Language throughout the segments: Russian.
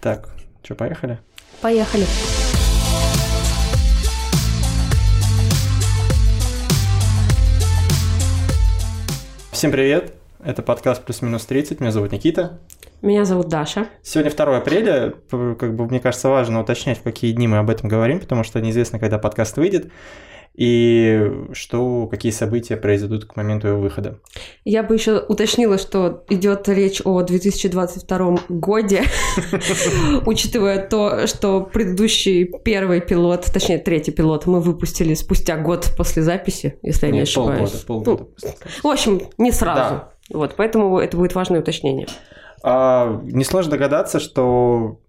Так, что, поехали? Поехали. Всем привет! Это подкаст «Плюс-минус 30». Меня зовут Никита. Меня зовут Даша. Сегодня 2 апреля. Как бы, мне кажется, важно уточнять, в какие дни мы об этом говорим, потому что неизвестно, когда подкаст выйдет и что, какие события произойдут к моменту его выхода. Я бы еще уточнила, что идет речь о 2022 годе, учитывая то, что предыдущий первый пилот, точнее третий пилот, мы выпустили спустя год после записи, если я не ошибаюсь. Полгода. Ну, в общем, не сразу. Вот, поэтому это будет важное уточнение. А, несложно догадаться, что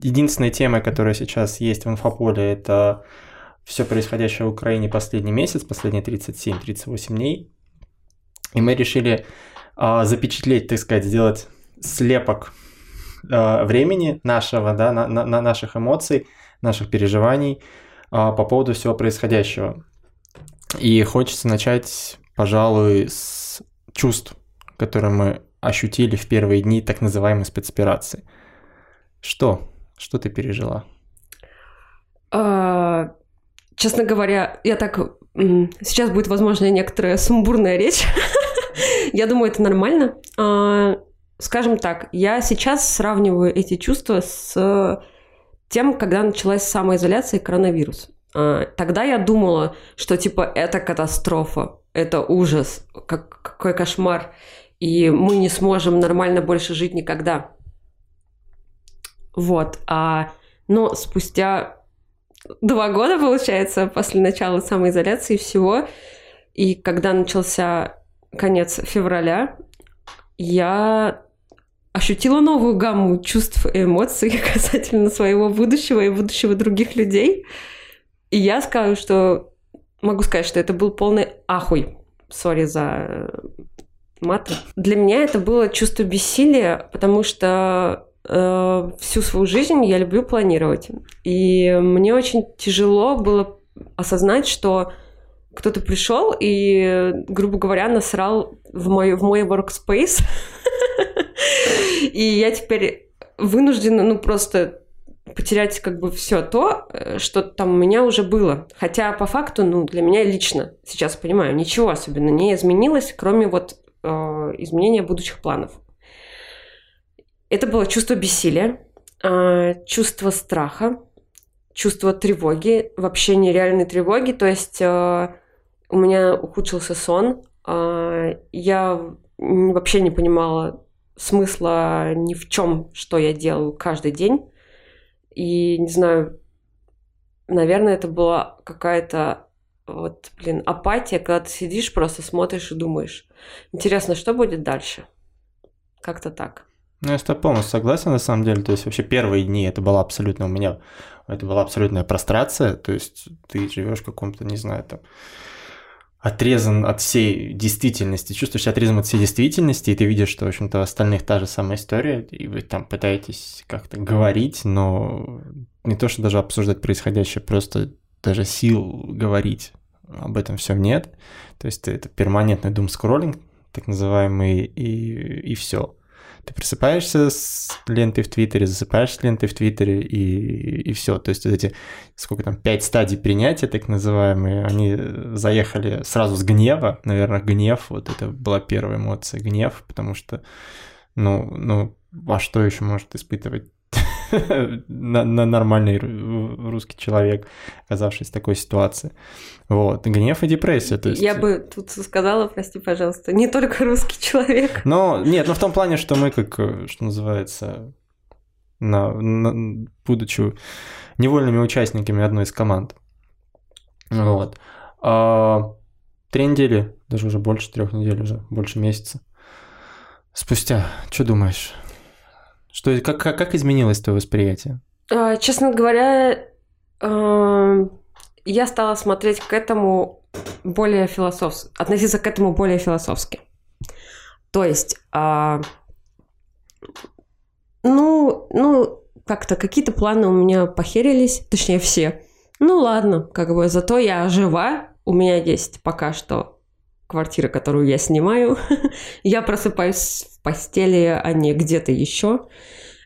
единственной темой, которая сейчас есть в инфополе, это все происходящее в Украине последний месяц, последние 37-38 дней. И мы решили э, запечатлеть, так сказать, сделать слепок э, времени нашего, да, на, на, на наших эмоций, наших переживаний э, по поводу всего происходящего. И хочется начать, пожалуй, с чувств, которые мы ощутили в первые дни так называемой спецоперации. Что? Что ты пережила? Честно говоря, я так... Сейчас будет, возможно, некоторая сумбурная речь. Я думаю, это нормально. А, скажем так, я сейчас сравниваю эти чувства с тем, когда началась самоизоляция и коронавирус. А, тогда я думала, что типа это катастрофа, это ужас, как, какой кошмар, и мы не сможем нормально больше жить никогда. Вот. А, но спустя два года, получается, после начала самоизоляции всего. И когда начался конец февраля, я ощутила новую гамму чувств и эмоций касательно своего будущего и будущего других людей. И я скажу, что могу сказать, что это был полный ахуй. Сори за маты. Для меня это было чувство бессилия, потому что э, всю свою жизнь я люблю планировать. И мне очень тяжело было осознать, что кто-то пришел и, грубо говоря, насрал в мой, в мой workspace. И я теперь вынуждена, ну, просто потерять как бы все то, э, что там у меня уже было. Хотя по факту, ну, для меня лично, сейчас понимаю, ничего особенно не изменилось, кроме вот э, изменения будущих планов. Это было чувство бессилия, а, чувство страха, чувство тревоги, вообще нереальной тревоги. То есть а, у меня ухудшился сон, а, я вообще не понимала смысла ни в чем, что я делаю каждый день. И не знаю, наверное, это была какая-то вот, блин, апатия, когда ты сидишь, просто смотришь и думаешь, интересно, что будет дальше? Как-то так. Ну, я с тобой полностью согласен, на самом деле. То есть, вообще первые дни это была абсолютно у меня, это была абсолютная прострация. То есть, ты живешь в каком-то, не знаю, там, отрезан от всей действительности, чувствуешь отрезан от всей действительности, и ты видишь, что, в общем-то, остальных та же самая история, и вы там пытаетесь как-то говорить, но не то, что даже обсуждать происходящее, просто даже сил говорить об этом всем нет. То есть это перманентный дум скроллинг, так называемый, и, и все. Ты просыпаешься с лентой в Твиттере, засыпаешь с лентой в Твиттере, и, и все. То есть вот эти, сколько там, пять стадий принятия, так называемые, они заехали сразу с гнева. Наверное, гнев, вот это была первая эмоция, гнев, потому что, ну, ну, а что еще может испытывать на, на нормальный русский человек, оказавшись в такой ситуации. Вот. Гнев и депрессия. То есть... Я бы тут сказала, прости, пожалуйста, не только русский человек. Но нет, ну в том плане, что мы как, что называется, на, на, будучи невольными участниками одной из команд. Вот. А, три недели, даже уже больше трех недель уже, больше месяца. Спустя, что думаешь? Что, как, как, как изменилось твое восприятие? А, честно говоря, а, я стала смотреть к этому более философски, относиться к этому более философски. То есть, а, ну, ну, как-то какие-то планы у меня похерились, точнее все. Ну ладно, как бы зато я жива, у меня есть пока что квартира, которую я снимаю. я просыпаюсь постели, а не где-то еще.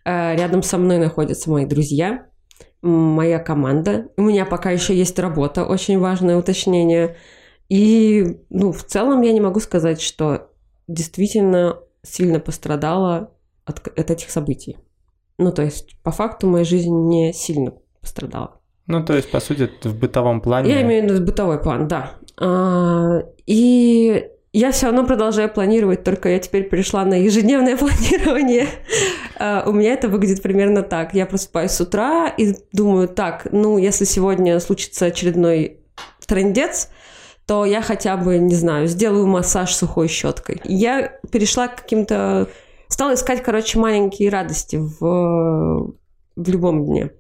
Э, рядом со мной находятся мои друзья, моя команда. У меня пока еще есть работа, очень важное уточнение. И, ну, в целом я не могу сказать, что действительно сильно пострадала от, от этих событий. Ну, то есть, по факту, моя жизнь не сильно пострадала. Ну, то есть, по сути, в бытовом плане... Я имею в виду бытовой план, да. А, и я все равно продолжаю планировать, только я теперь перешла на ежедневное планирование. А, у меня это выглядит примерно так. Я просыпаюсь с утра и думаю, так, ну, если сегодня случится очередной трендец, то я хотя бы, не знаю, сделаю массаж сухой щеткой. Я перешла к каким-то... Стала искать, короче, маленькие радости в, в любом дне.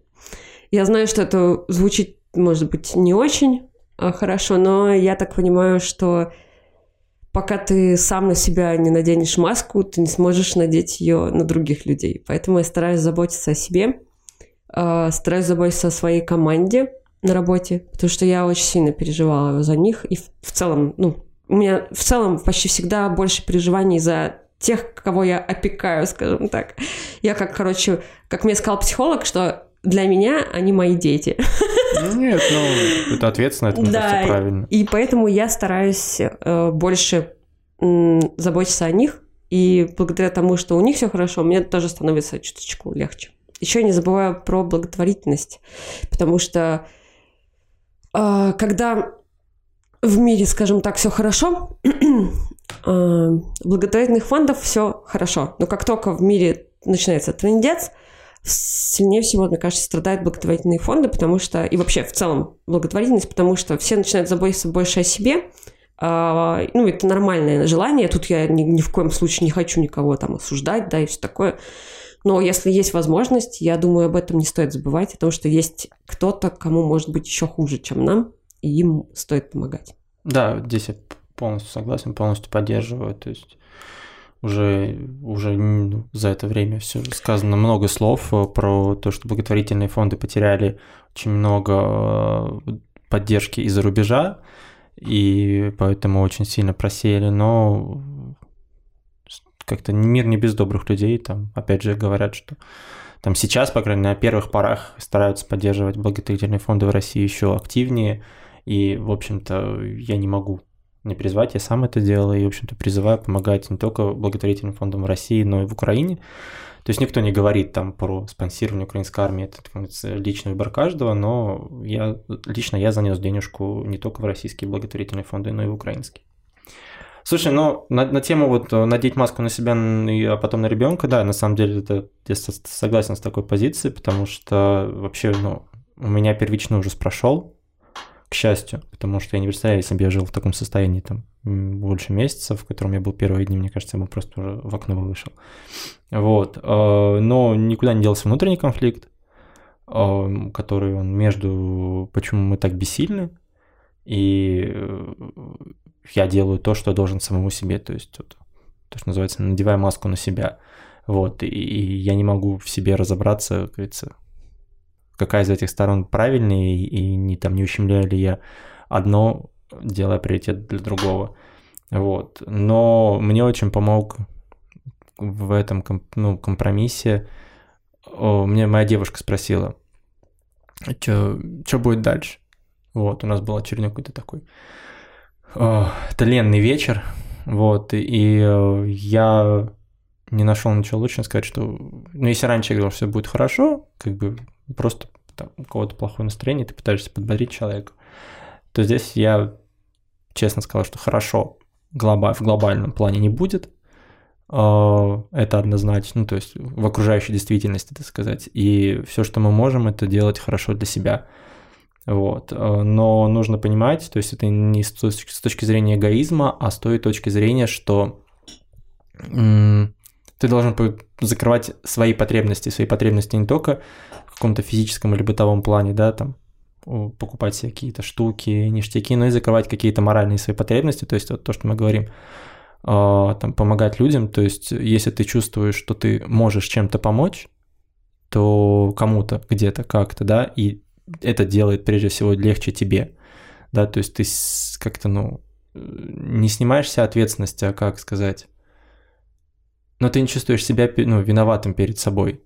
Я знаю, что это звучит, может быть, не очень а, хорошо, но я так понимаю, что пока ты сам на себя не наденешь маску, ты не сможешь надеть ее на других людей. Поэтому я стараюсь заботиться о себе, а, стараюсь заботиться о своей команде на работе, потому что я очень сильно переживала за них. И в целом, ну, у меня в целом почти всегда больше переживаний за тех, кого я опекаю, скажем так. Я как, короче, как мне сказал психолог, что для меня они мои дети. Ну, нет, ну, это ответственно, это, да, правильно. И поэтому я стараюсь э, больше э, заботиться о них, и благодаря тому, что у них все хорошо, мне тоже становится чуточку легче. Еще не забываю про благотворительность, потому что э, когда в мире, скажем так, все хорошо, э, благотворительных фондов все хорошо. Но как только в мире начинается трендец, сильнее всего, мне кажется, страдают благотворительные фонды, потому что, и вообще в целом благотворительность, потому что все начинают заботиться больше о себе, а, ну, это нормальное желание, тут я ни, ни в коем случае не хочу никого там осуждать, да, и все такое, но если есть возможность, я думаю, об этом не стоит забывать, о том, что есть кто-то, кому может быть еще хуже, чем нам, и им стоит помогать. Да, здесь я полностью согласен, полностью поддерживаю, то есть уже, уже за это время все сказано много слов э, про то, что благотворительные фонды потеряли очень много э, поддержки из-за рубежа, и поэтому очень сильно просели, но как-то мир не без добрых людей, там, опять же, говорят, что там сейчас, по крайней мере, на первых порах стараются поддерживать благотворительные фонды в России еще активнее, и, в общем-то, я не могу не призвать, я сам это делал, и, в общем-то, призываю помогать не только благотворительным фондам в России, но и в Украине. То есть никто не говорит там про спонсирование украинской армии, это личный выбор каждого, но я, лично я занес денежку не только в российские благотворительные фонды, но и в украинские. Слушай, ну на, на тему вот э, надеть маску на себя, а потом на ребенка, да, на самом деле это я согласен с такой позицией, потому что вообще, ну, у меня первичный ужас прошел, к счастью, потому что я не представляю, если бы я жил в таком состоянии там больше месяцев, в котором я был первые дни, мне кажется, я бы просто уже в окно вышел. Вот. Э, но никуда не делся внутренний конфликт, э, который он между почему мы так бессильны, и э, я делаю то, что я должен самому себе, то есть вот, то, что называется, надевая маску на себя. Вот, и, и я не могу в себе разобраться, как говорится, какая из этих сторон правильнее, и не, там, не ущемляю ли я одно, делая приоритет для другого. Вот. Но мне очень помог в этом ну, компромиссе. Мне моя девушка спросила, что будет дальше. Вот, у нас был очередной какой-то такой о, тленный вечер. Вот, и, и э, я не нашел ничего лучше сказать, что, ну, если раньше я говорил, что все будет хорошо, как бы просто там, у кого-то плохое настроение, ты пытаешься подбодрить человека, то здесь я честно сказал, что хорошо глоба, в глобальном плане не будет, а, это однозначно, ну, то есть в окружающей действительности, так сказать, и все, что мы можем, это делать хорошо для себя. Вот. А, но нужно понимать, то есть это не с точки, с точки зрения эгоизма, а с той точки зрения, что ты должен закрывать свои потребности, свои потребности не только в каком-то физическом или бытовом плане, да, там, покупать себе какие-то штуки, ништяки, но и закрывать какие-то моральные свои потребности, то есть вот то, что мы говорим, а, там, помогать людям, то есть если ты чувствуешь, что ты можешь чем-то помочь, то кому-то, где-то, как-то, да, и это делает прежде всего легче тебе, да, то есть ты как-то, ну, не снимаешься ответственности, а как сказать, но ты не чувствуешь себя ну, виноватым перед собой.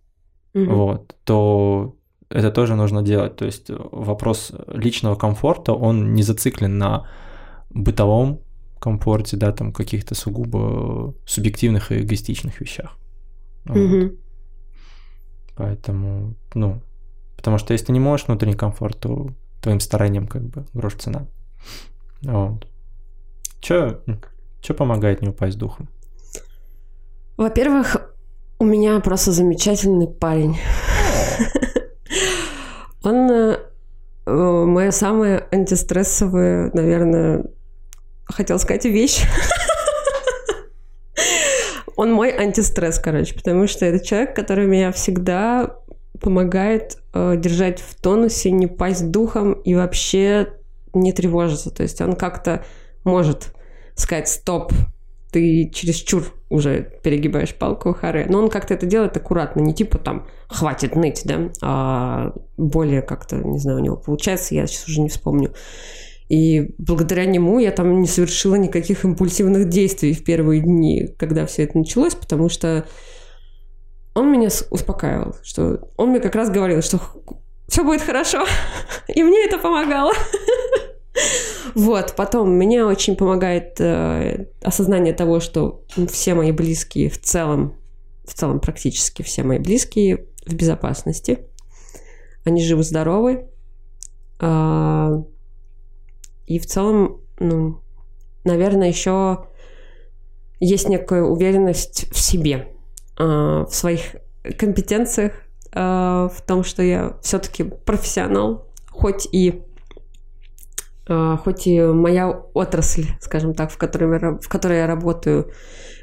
угу. вот, то это тоже нужно делать. То есть вопрос личного комфорта, он не зациклен на бытовом комфорте, да, там каких-то сугубо субъективных и эгоистичных вещах. Вот. Угу. Поэтому, ну, потому что если ты не можешь внутренний комфорт, то твоим старанием как бы грош цена. Вот. Чё, чё помогает не упасть духом? Во-первых, у меня просто замечательный парень. Он э, моя самая антистрессовая, наверное, хотел сказать вещь. Он мой антистресс, короче, потому что это человек, который меня всегда помогает э, держать в тонусе, не пасть духом и вообще не тревожиться. То есть он как-то может сказать «стоп», ты чересчур уже перегибаешь палку харе. Но он как-то это делает аккуратно, не типа там «хватит ныть», да, а более как-то, не знаю, у него получается, я сейчас уже не вспомню. И благодаря нему я там не совершила никаких импульсивных действий в первые дни, когда все это началось, потому что он меня успокаивал, что он мне как раз говорил, что все будет хорошо, и мне это помогало. Вот, потом мне очень помогает э, осознание того, что все мои близкие в целом, в целом практически все мои близкие в безопасности. Они живы-здоровы. Э, и в целом, ну, наверное, еще есть некая уверенность в себе, а, в своих компетенциях, а, в том, что я все-таки профессионал, хоть и хоть и моя отрасль, скажем так, в которой, я, в которой я работаю,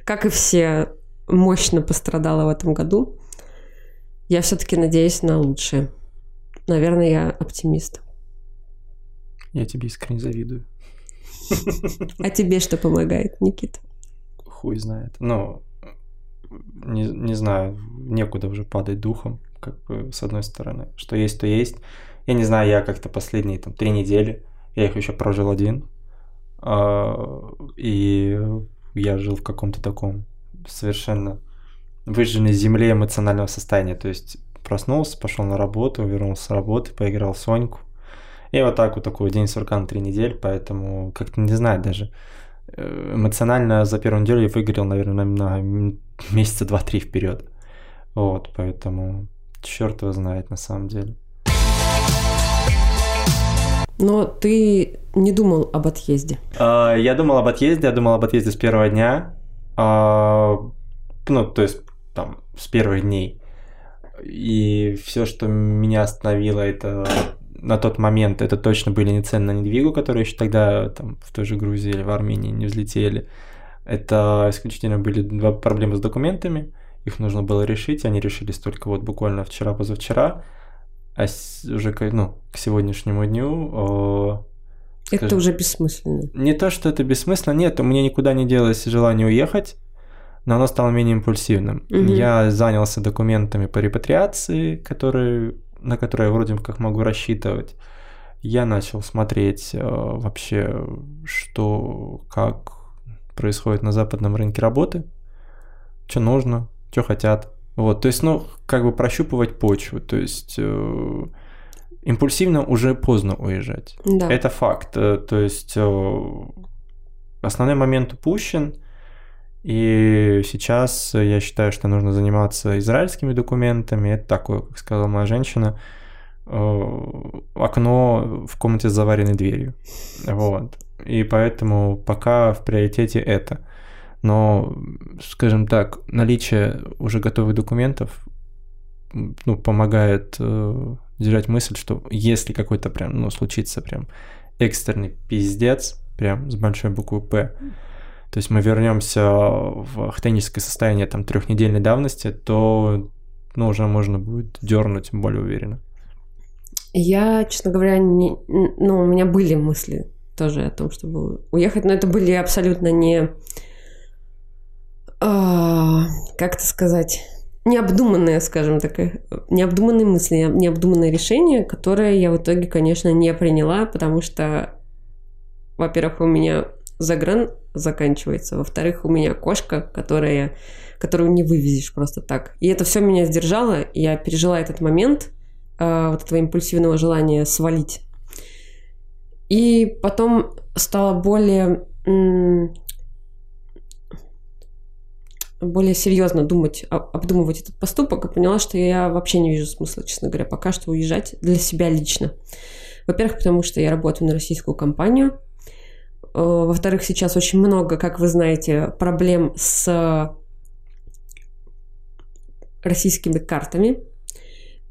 как и все, мощно пострадала в этом году, я все-таки надеюсь на лучшее. Наверное, я оптимист. Я тебе искренне завидую. А тебе что помогает, Никита? Хуй знает. Ну, не, не знаю, некуда уже падать духом, как бы, с одной стороны. Что есть, то есть. Я не знаю, я как-то последние там три недели, я их еще прожил один, а, и я жил в каком-то таком совершенно выжженной земле эмоционального состояния. То есть проснулся, пошел на работу, вернулся с работы, поиграл в Соньку, и вот так вот такой день сурка на три недели, поэтому как-то не знаю даже. Э, эмоционально за первую неделю я выгорел, наверное, на месяца два-три вперед. Вот, поэтому черт его знает на самом деле. Но ты не думал об отъезде? А, я думал об отъезде, я думал об отъезде с первого дня. А, ну, то есть там с первых дней. И все, что меня остановило, это на тот момент это точно были не цены на недвигу, которые еще тогда там, в той же Грузии или в Армении не взлетели. Это исключительно были проблемы с документами, их нужно было решить, они решились только вот буквально вчера-позавчера, а уже ну, к сегодняшнему дню... О, скажем, это уже бессмысленно. Не то, что это бессмысленно, нет, у меня никуда не делось желание уехать, но оно стало менее импульсивным. Угу. Я занялся документами по репатриации, которые на которые я вроде как могу рассчитывать, я начал смотреть э, вообще, что, как происходит на западном рынке работы, что нужно, что хотят. Вот, то есть, ну, как бы прощупывать почву, то есть э, импульсивно уже поздно уезжать. Да. Это факт. Э, то есть э, основной момент упущен, и сейчас я считаю, что нужно заниматься израильскими документами. Это такое, как сказала моя женщина, э, окно в комнате с заваренной дверью. Вот. И поэтому пока в приоритете это. Но, скажем так, наличие уже готовых документов ну, помогает э, держать мысль, что если какой-то прям, ну, случится прям экстренный пиздец, прям с большой буквы «П», то есть мы вернемся в хтоническое состояние там трехнедельной давности, то ну, уже можно будет дернуть более уверенно. Я, честно говоря, не, ну, у меня были мысли тоже о том, чтобы уехать, но это были абсолютно не, как это сказать, необдуманные, скажем так, э, необдуманные мысли, необдуманные решения, которые я в итоге, конечно, не приняла, потому что, во-первых, у меня загран заканчивается. Во-вторых, у меня кошка, которая, которую не вывезешь просто так. И это все меня сдержало. Я пережила этот момент э, вот этого импульсивного желания свалить. И потом стала более более серьезно думать, обдумывать этот поступок и поняла, что я вообще не вижу смысла, честно говоря, пока что уезжать для себя лично. Во-первых, потому что я работаю на российскую компанию. Э, во-вторых, сейчас очень много, как вы знаете, проблем с российскими картами.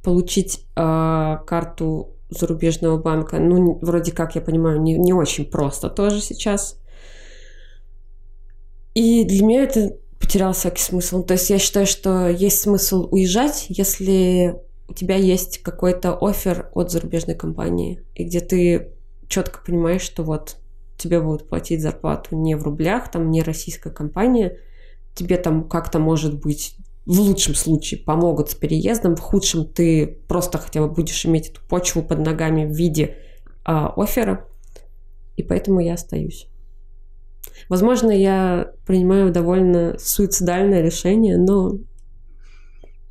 Получить э, карту зарубежного банка, ну, вроде как, я понимаю, не, не очень просто тоже сейчас. И для меня это потерял всякий смысл. То есть я считаю, что есть смысл уезжать, если у тебя есть какой-то офер от зарубежной компании, и где ты четко понимаешь, что вот тебе будут платить зарплату не в рублях, там не российская компания, тебе там как-то может быть в лучшем случае помогут с переездом, в худшем ты просто хотя бы будешь иметь эту почву под ногами в виде а, оффера, и поэтому я остаюсь. Возможно, я принимаю довольно суицидальное решение, но...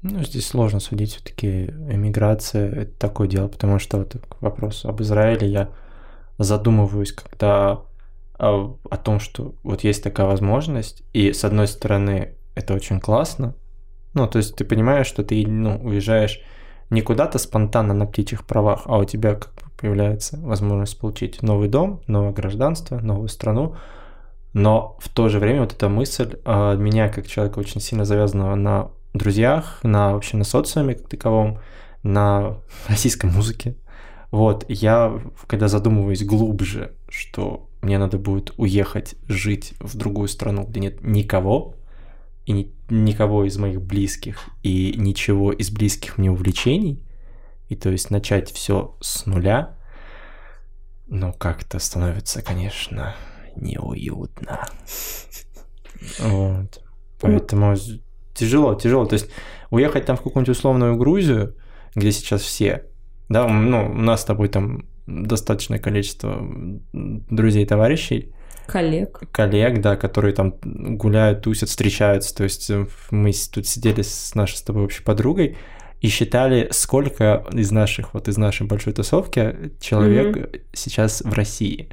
Ну, здесь сложно судить, все-таки эмиграция – это такое дело, потому что вот вопрос об Израиле я задумываюсь, когда о, о том, что вот есть такая возможность, и с одной стороны это очень классно, ну, то есть ты понимаешь, что ты ну, уезжаешь не куда-то спонтанно на птичьих правах, а у тебя как бы появляется возможность получить новый дом, новое гражданство, новую страну, но в то же время вот эта мысль э, меня, как человека очень сильно завязанного на друзьях, на вообще на социуме как таковом, на российской музыке, вот, я, когда задумываюсь глубже, что мне надо будет уехать жить в другую страну, где нет никого, и ни, никого из моих близких, и ничего из близких мне увлечений, и то есть начать все с нуля, ну, как-то становится, конечно, неуютно. Вот. Поэтому тяжело, тяжело. То есть уехать там в какую-нибудь условную Грузию, где сейчас все, да, ну, у нас с тобой там достаточное количество друзей, товарищей, коллег. Коллег, да, которые там гуляют, тусят, встречаются. То есть э, мы тут сидели с нашей с тобой общей подругой и считали, сколько из наших, вот из нашей большой тусовки человек mm-hmm. сейчас в России.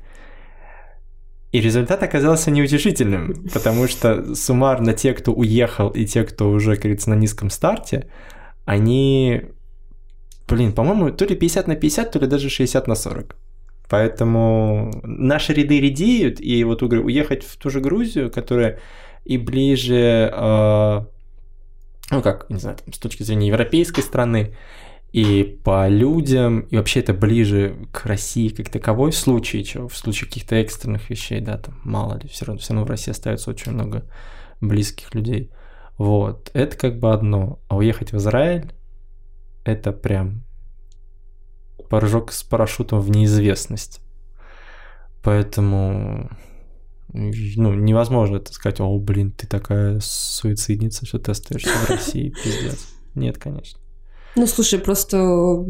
И результат оказался неутешительным, потому что суммарно те, кто уехал, и те, кто уже, как говорится, на низком старте, они, блин, по-моему, то ли 50 на 50, то ли даже 60 на 40. Поэтому наши ряды редеют, и вот уехать в ту же Грузию, которая и ближе, э, ну как, не знаю, с точки зрения европейской страны, и по людям, и вообще это ближе к России как таковой в случае чего, в случае каких-то экстренных вещей, да, там мало ли, все равно, все равно в России остается очень много близких людей. Вот, это как бы одно. А уехать в Израиль, это прям прыжок с парашютом в неизвестность. Поэтому ну, невозможно это сказать, о, блин, ты такая суицидница, что ты остаешься в России, пиздец. Нет, конечно. Ну, слушай, просто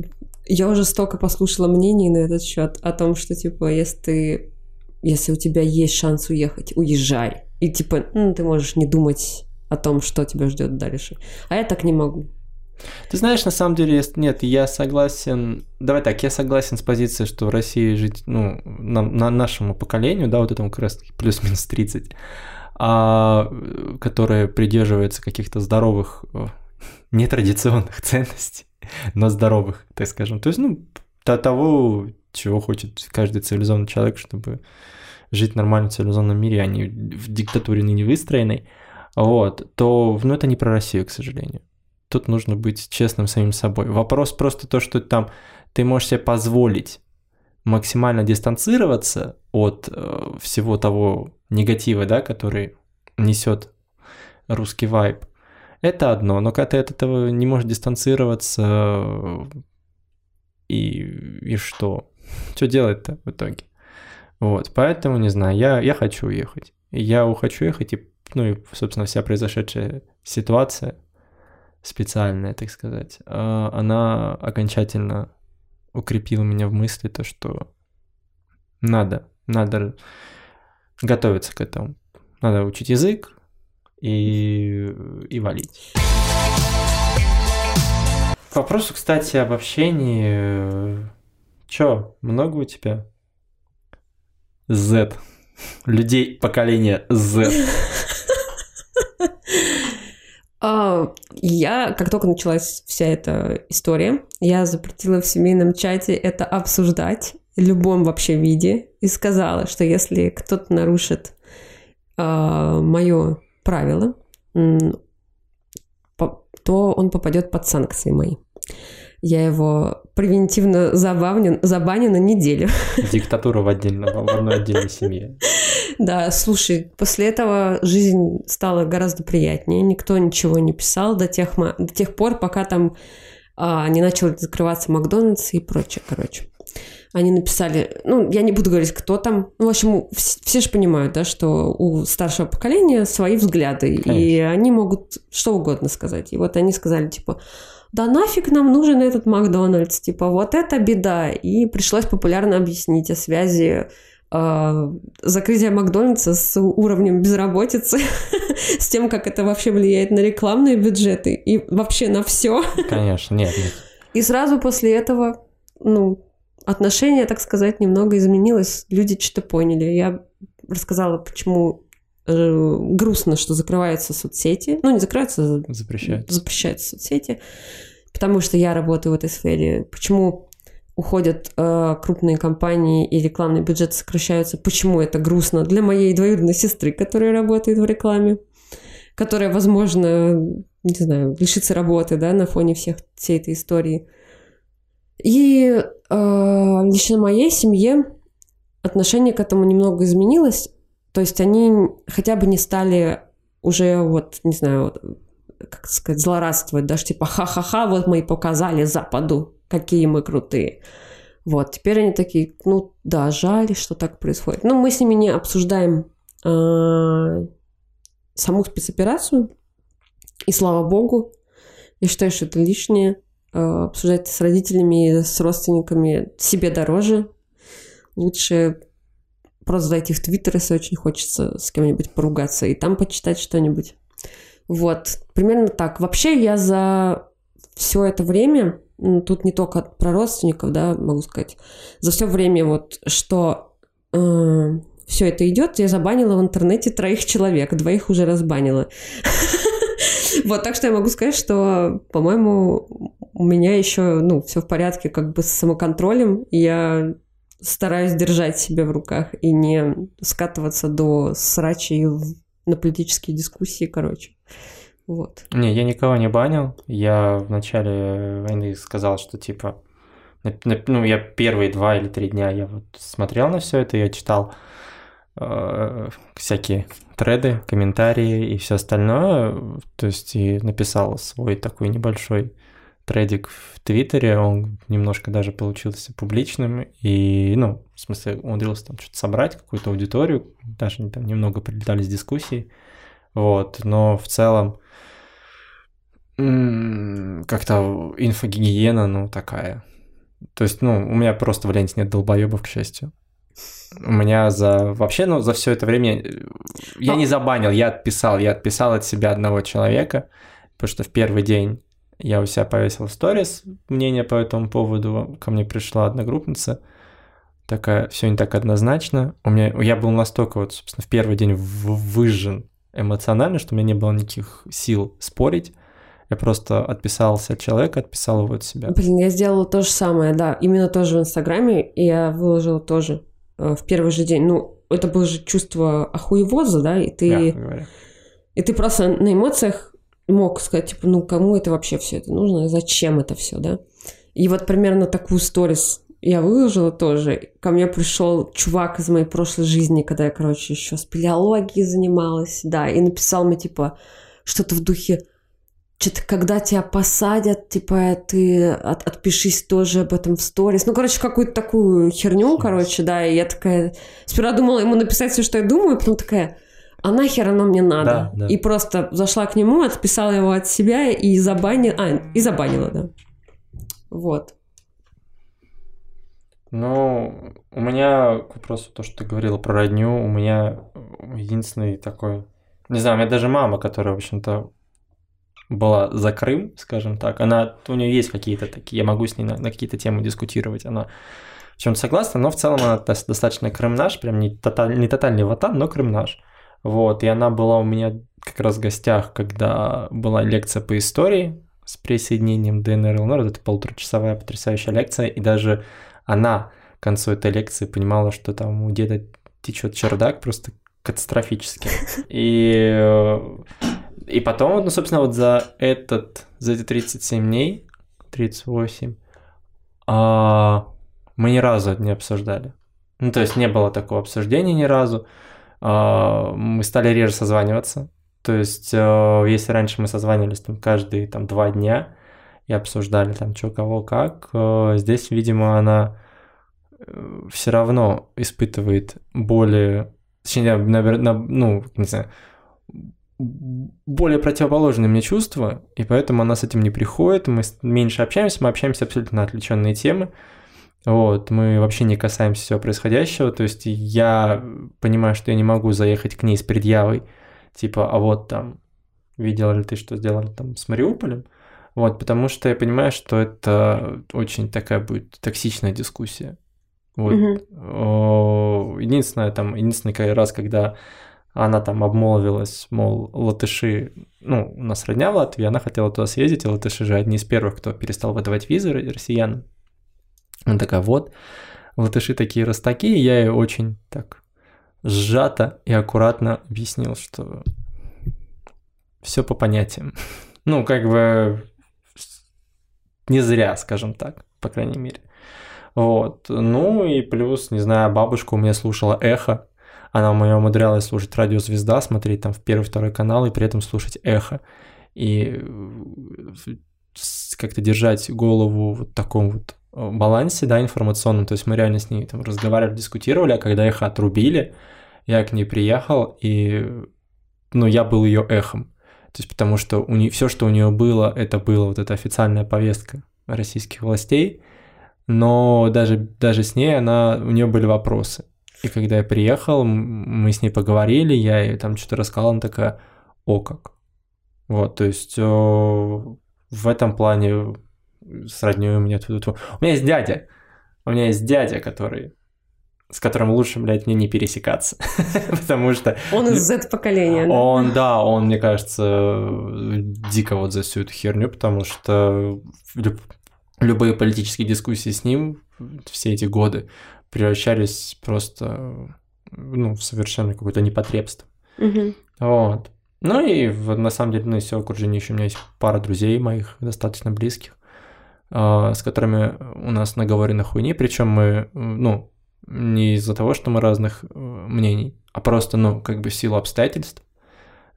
я уже столько послушала мнений на этот счет о том, что, типа, если ты, если у тебя есть шанс уехать, уезжай. И, типа, ну, ты можешь не думать о том, что тебя ждет дальше. А я так не могу. Ты знаешь, на самом деле, нет, я согласен. Давай так, я согласен с позицией, что в России жить, ну, на, на нашему поколению, да, вот этому как раз плюс-минус 30, а, которое придерживается каких-то здоровых э, нетрадиционных ценностей, но здоровых, так скажем. То есть, ну, того, чего хочет каждый цивилизованный человек, чтобы жить в нормальном цивилизованном мире, а не в диктатуре ныне выстроенной, вот, то, ну, это не про Россию, к сожалению. Тут нужно быть честным самим собой. Вопрос просто то, что там ты можешь себе позволить максимально дистанцироваться от э, всего того негатива, да, который несет русский вайб, это одно, но когда ты от этого не можешь дистанцироваться, и, и что? Что делать-то в итоге? Вот, поэтому, не знаю, я, я хочу уехать. Я хочу ехать, и, ну и, собственно, вся произошедшая ситуация, специальная, так сказать, а, она окончательно укрепила меня в мысли, то, что надо, надо готовиться к этому. Надо учить язык и, и валить. К вопросу, кстати, об общении. Чё, много у тебя? Z. Людей поколения Z. А, я, как только началась вся эта история, я запретила в семейном чате это обсуждать в любом вообще виде и сказала, что если кто-то нарушит а, мое правило, то он попадет под санкции мои. Я его превентивно забавню, забаню на неделю. Диктатура в, отдельно, в одной отдельной семье. Да, слушай, после этого жизнь стала гораздо приятнее. Никто ничего не писал до тех, до тех пор, пока там а, не начал закрываться Макдональдс и прочее, короче. Они написали, ну, я не буду говорить, кто там. Ну, в общем, все, же понимают, да, что у старшего поколения свои взгляды, Конечно. и они могут что угодно сказать. И вот они сказали, типа, да нафиг нам нужен этот Макдональдс, типа, вот это беда. И пришлось популярно объяснить о связи э, закрытия Макдональдса с уровнем безработицы, с тем, как это вообще влияет на рекламные бюджеты и вообще на все. Конечно, нет, нет. И сразу после этого, ну, отношение, так сказать, немного изменилось. Люди что-то поняли. Я рассказала, почему э, грустно, что закрываются соцсети. Ну, не закрываются, запрещаются. запрещаются соцсети потому что я работаю в этой сфере, почему уходят э, крупные компании и рекламный бюджет сокращаются, почему это грустно для моей двоюродной сестры, которая работает в рекламе, которая, возможно, не знаю, лишится работы, да, на фоне всех всей этой истории. И э, лично моей семье отношение к этому немного изменилось, то есть они хотя бы не стали уже вот, не знаю, как сказать, злорадствовать, даже типа ха-ха-ха, вот мы и показали Западу, какие мы крутые. Вот, теперь они такие, ну да, жаль, что так происходит. Но мы с ними не обсуждаем э, саму спецоперацию, и слава богу, я считаю, что это лишнее. Э, обсуждать с родителями, с родственниками себе дороже. Лучше просто зайти в Твиттер, если очень хочется с кем-нибудь поругаться, и там почитать что-нибудь. Вот, примерно так. Вообще я за все это время, тут не только про родственников, да, могу сказать, за все время вот, что э, все это идет, я забанила в интернете троих человек, двоих уже разбанила. Вот, так что я могу сказать, что, по-моему, у меня еще, ну, все в порядке как бы с самоконтролем. Я стараюсь держать себя в руках и не скатываться до срачей на политические дискуссии, короче. Вот. Не, я никого не банил. Я в начале войны сказал, что типа, ну, я первые два или три дня я вот смотрел на все это, я читал э, всякие треды, комментарии и все остальное. То есть и написал свой такой небольшой трейдик в Твиттере, он немножко даже получился публичным, и, ну, в смысле, умудрился там что-то собрать, какую-то аудиторию, даже там немного прилетались дискуссии, вот, но в целом как-то инфогигиена, ну, такая. То есть, ну, у меня просто в ленте нет долбоебов, к счастью. У меня за... Вообще, ну, за все это время я не забанил, я отписал. Я отписал от себя одного человека, потому что в первый день я у себя повесил в сторис мнение по этому поводу. Ко мне пришла одногруппница, такая, все не так однозначно. У меня, я был настолько вот, собственно, в первый день выжжен эмоционально, что у меня не было никаких сил спорить. Я просто отписался от человека, отписал его от себя. Блин, я сделала то же самое, да. Именно тоже в Инстаграме. И я выложила тоже э, в первый же день. Ну, это было же чувство охуевоза, да, и ты... И ты просто на эмоциях мог сказать, типа, ну, кому это вообще все это нужно, зачем это все, да? И вот примерно такую сторис я выложила тоже. Ко мне пришел чувак из моей прошлой жизни, когда я, короче, еще спелеологией занималась, да, и написал мне, типа, что-то в духе, что-то когда тебя посадят, типа, ты от, отпишись тоже об этом в сторис. Ну, короче, какую-то такую херню, короче, да, и я такая... Сперва думала ему написать все, что я думаю, потом такая, а нахер оно мне надо? Да, да. И просто зашла к нему, отписала его от себя и забанила... А, и забанила, да. Вот. Ну, у меня к вопросу то, что ты говорила про родню, у меня единственный такой... Не знаю, у меня даже мама, которая, в общем-то, была за Крым, скажем так, она, у нее есть какие-то такие, я могу с ней на, на какие-то темы дискутировать, она в чем-то согласна, но в целом она достаточно Крым наш, прям не, тоталь, не тотальный ватан, но Крым наш. Вот, и она была у меня как раз в гостях, когда была лекция по истории с присоединением ДНР и ЛНР, это полуторачасовая потрясающая лекция, и даже она к концу этой лекции понимала, что там у деда течет чердак просто катастрофически. И, э, и потом, ну, собственно, вот за этот, за эти 37 дней, 38, а, мы ни разу это не обсуждали. Ну, то есть не было такого обсуждения ни разу. А, мы стали реже созваниваться. То есть, э, если раньше мы созванивались там каждые там два дня и обсуждали там что, кого, как, э, здесь, видимо, она э, все равно испытывает более, точнее, ну, не знаю, более противоположные мне чувства, и поэтому она с этим не приходит, мы меньше общаемся, мы общаемся абсолютно на отвлеченные темы, вот, мы вообще не касаемся всего происходящего, то есть я понимаю, что я не могу заехать к ней с предъявой, типа, а вот там, видела ли ты, что сделали там с Мариуполем? Вот, потому что я понимаю, что это очень такая будет токсичная дискуссия. Вот. Угу. Единственное, там, единственный раз, когда она там обмолвилась, мол, латыши, ну, у нас родня в Латвии, она хотела туда съездить, и латыши же одни из первых, кто перестал выдавать визы россиянам. Она такая, вот, латыши такие раз такие, я ей очень так сжато и аккуратно объяснил, что все по понятиям. Ну, как бы не зря, скажем так, по крайней мере. Вот. Ну и плюс, не знаю, бабушка у меня слушала эхо. Она меня умудрялась слушать радио «Звезда», смотреть там в первый, второй канал и при этом слушать эхо. И как-то держать голову в таком вот Э, балансе, да, информационном, то есть мы реально с ней там разговаривали, дискутировали, а когда их отрубили, я к ней приехал, и, ну, я был ее эхом. То есть потому что у нее, все, что у нее было, это была вот эта официальная повестка российских властей, но даже, даже с ней она, у нее были вопросы. И когда я приехал, мы с ней поговорили, я ей там что-то рассказал, она такая, о как. Вот, то есть о, в этом плане с роднёй у меня тут... У меня есть дядя. У меня есть дядя, который с которым лучше, блядь, мне не пересекаться. Потому что... Он из Z-поколения? Он, да, он, мне кажется, дико вот за всю эту херню, потому что люб... любые политические дискуссии с ним все эти годы превращались просто ну, в совершенно какое-то непотребство. Угу. Вот. Ну и на самом деле, ну, из всего окружения еще у меня есть пара друзей моих, достаточно близких, а, с которыми у нас наговорено хуйни, причем мы, ну, не из-за того, что мы разных э, мнений, а просто, ну, как бы в силу обстоятельств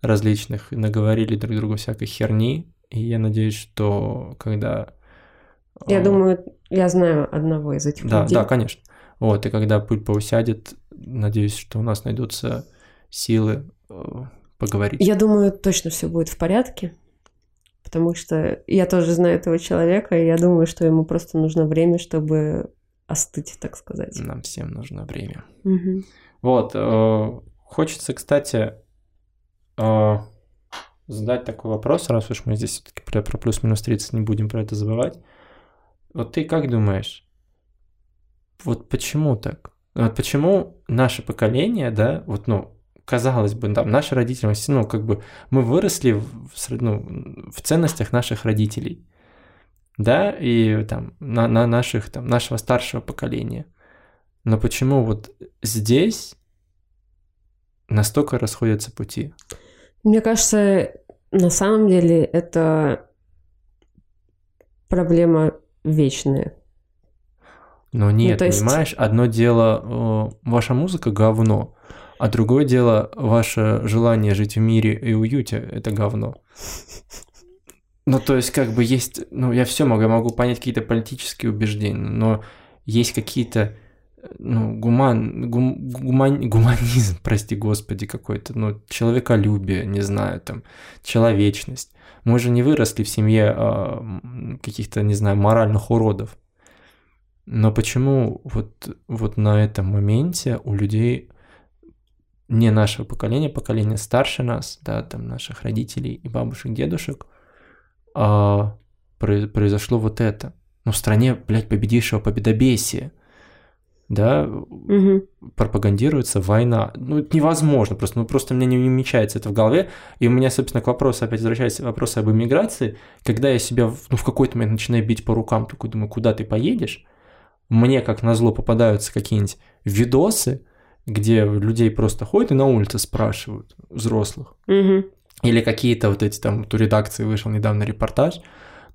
различных наговорили друг другу всякой херни, и я надеюсь, что когда... Я а, думаю, я знаю одного из этих да, людей. Да, конечно. Вот, и когда пыль поусядет, надеюсь, что у нас найдутся силы э, поговорить. Я думаю, точно все будет в порядке потому что я тоже знаю этого человека, и я думаю, что ему просто нужно время, чтобы остыть, так сказать. Нам всем нужно время. Угу. Вот, э, хочется, кстати, э, задать такой вопрос, раз уж мы здесь все-таки про, про плюс-минус 30 не будем про это забывать. Вот ты как думаешь, вот почему так? Вот почему наше поколение, да, вот, ну, казалось бы, там, наши родители, ну, как бы мы выросли в, ну, в ценностях наших родителей, да, и там на, на наших, там, нашего старшего поколения. Но почему вот здесь настолько расходятся пути? Мне кажется, на самом деле это проблема вечная. Но нет, ну, есть... понимаешь, одно дело, ваша музыка говно, а другое дело, ваше желание жить в мире и уюте – это говно. Ну, то есть, как бы есть, ну, я все могу, я могу понять какие-то политические убеждения, но есть какие-то, ну, гуман, гум, гуман, гуманизм, прости господи, какой-то, ну, человеколюбие, не знаю, там, человечность. Мы же не выросли в семье э, каких-то, не знаю, моральных уродов. Но почему вот, вот на этом моменте у людей не нашего поколения, поколения старше нас, да, там наших родителей и бабушек, дедушек, а, произошло вот это. Ну, в стране, блядь, победившего победобесия, да, Мгм. пропагандируется война. Ну, это невозможно просто, ну, просто мне не умечается это в голове. И у меня, собственно, к вопросу, опять возвращаясь, вопрос об иммиграции, когда я себя, ну, в какой-то момент начинаю бить по рукам, такой думаю, куда ты поедешь? Мне, как назло, попадаются какие-нибудь видосы, где людей просто ходят и на улице спрашивают взрослых. Мгм. Или какие-то вот эти там, вот у редакции вышел недавно репортаж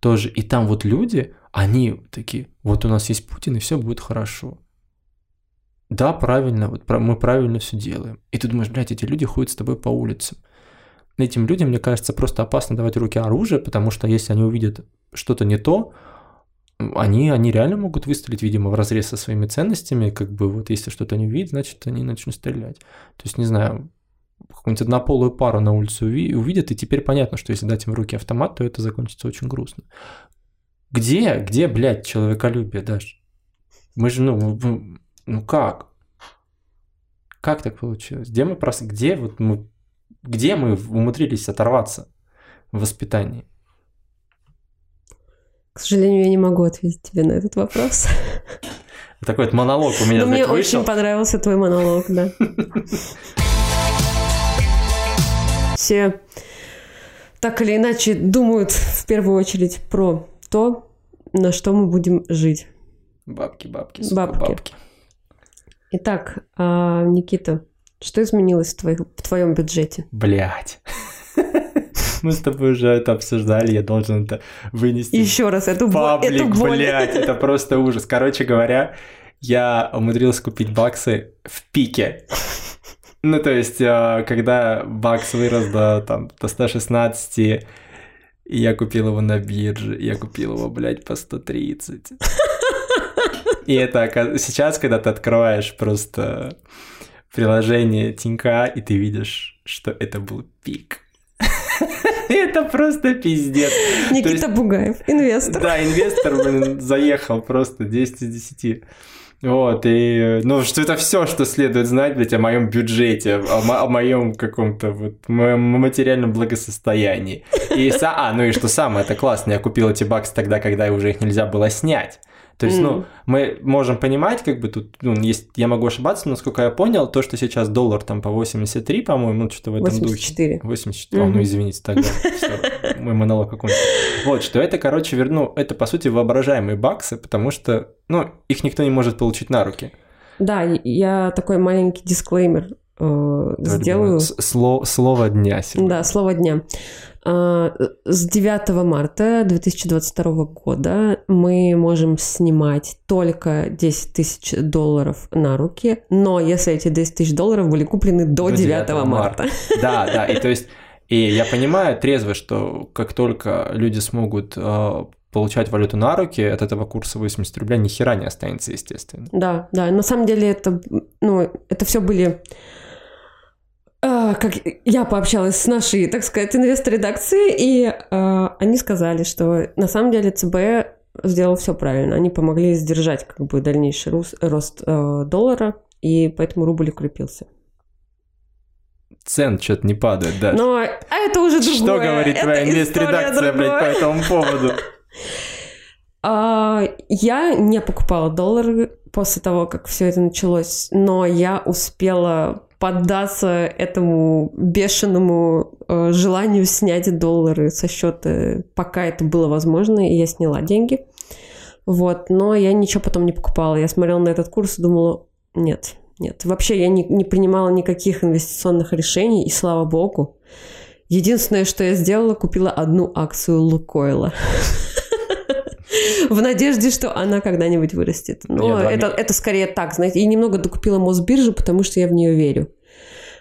тоже, и там вот люди, они такие, вот у нас есть Путин, и все будет хорошо. Да, правильно, вот мы правильно все делаем. И ты думаешь, блядь, эти люди ходят с тобой по улицам. Этим людям, мне кажется, просто опасно давать руки оружие, потому что если они увидят что-то не то, они, они реально могут выстрелить, видимо, в разрез со своими ценностями, как бы вот если что-то не увидят, значит, они начнут стрелять. То есть, не знаю, какую-нибудь однополую пару на улице уви- увидят, и теперь понятно, что если дать им в руки автомат, то это закончится очень грустно. Где, где, блядь, человеколюбие, Даш? Мы же, ну, ну как? Как так получилось? Где мы просто, где вот мы, где мы умудрились оторваться в воспитании? К сожалению, я не могу ответить тебе на этот вопрос. Такой вот монолог у меня Но мне вышел. очень понравился твой монолог, да. Все так или иначе думают в первую очередь про то, на что мы будем жить. Бабки, бабки, сука, Бабки. бабки. Итак, а, Никита, что изменилось в, твоих- в твоем бюджете? Блять. Мы с тобой уже это обсуждали, я должен это вынести. Еще раз, эту, Паблик, эту боль. блядь, это просто ужас. Короче говоря, я умудрился купить баксы в пике. Ну, то есть, э, когда бакс вырос до, там, до 116, и я купил его на бирже, я купил его, блядь, по 130. И это сейчас, когда ты открываешь просто приложение Тинька, и ты видишь, что это был пик. Это просто пиздец. Никита Бугаев, инвестор. Да, инвестор, блин, заехал просто 10 из 10. Вот, и, ну, что это все, что следует знать, блядь, о моем бюджете, о, мо- о моем каком-то вот моем материальном благосостоянии. И, а, ну и что самое, это классно, я купил эти баксы тогда, когда уже их нельзя было снять. То есть, ну, М. мы можем понимать, как бы тут, ну, есть, я могу ошибаться, но насколько я понял, то, что сейчас доллар там по 83, по-моему, ну, что-то в этом духе. 84. 84. А, Мгм. ну извините, тогда мой монолог окончен. Вот, что это, короче, верну, это по сути воображаемые баксы, потому что, ну, их никто не может получить на руки. Да, я такой маленький дисклеймер э, сделаю. сло- слово дня сегодня. Да, слово дня. А, С 9 марта 2022 года мы можем снимать только 10 тысяч долларов на руки, но если эти 10 тысяч долларов были куплены до, До 9, 9 марта. Да, да, и то есть, и я понимаю трезво, что как только люди смогут э, получать валюту на руки, от этого курса 80 рублей ни хера не останется, естественно. Да, да, на самом деле это, ну, это все были как я пообщалась с нашей, так сказать, инвестор-редакцией, и а, они сказали, что на самом деле ЦБ сделал все правильно. Они помогли сдержать как бы дальнейший рус- рост э, доллара, и поэтому рубль укрепился. Цен что-то не падает, да. Но а это уже другое. Что говорит Это твоя инвест-редакция, блядь, по этому поводу? А, я не покупала доллары после того, как все это началось, но я успела поддаться этому бешеному э, желанию снять доллары со счета, пока это было возможно, и я сняла деньги. Вот, но я ничего потом не покупала. Я смотрела на этот курс и думала, нет, нет. Вообще я не, не принимала никаких инвестиционных решений, и слава богу. Единственное, что я сделала, купила одну акцию Лукойла. В надежде, что она когда-нибудь вырастет. Но Я это, это скорее так, знаете. И немного докупила Мосбиржу, потому что я в нее верю.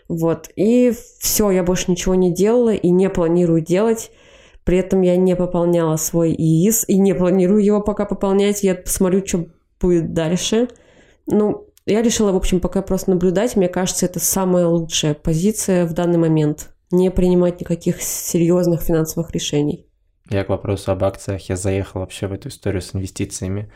Вот. И все, я больше ничего не делала и не планирую делать. При этом я не пополняла свой ИИС и не планирую его пока пополнять. Я посмотрю, что будет дальше. Ну, я решила, в общем, пока просто наблюдать. Мне кажется, это самая лучшая позиция в данный момент. Не принимать никаких серьезных финансовых решений. Я к вопросу об акциях, я заехал вообще в эту историю с инвестициями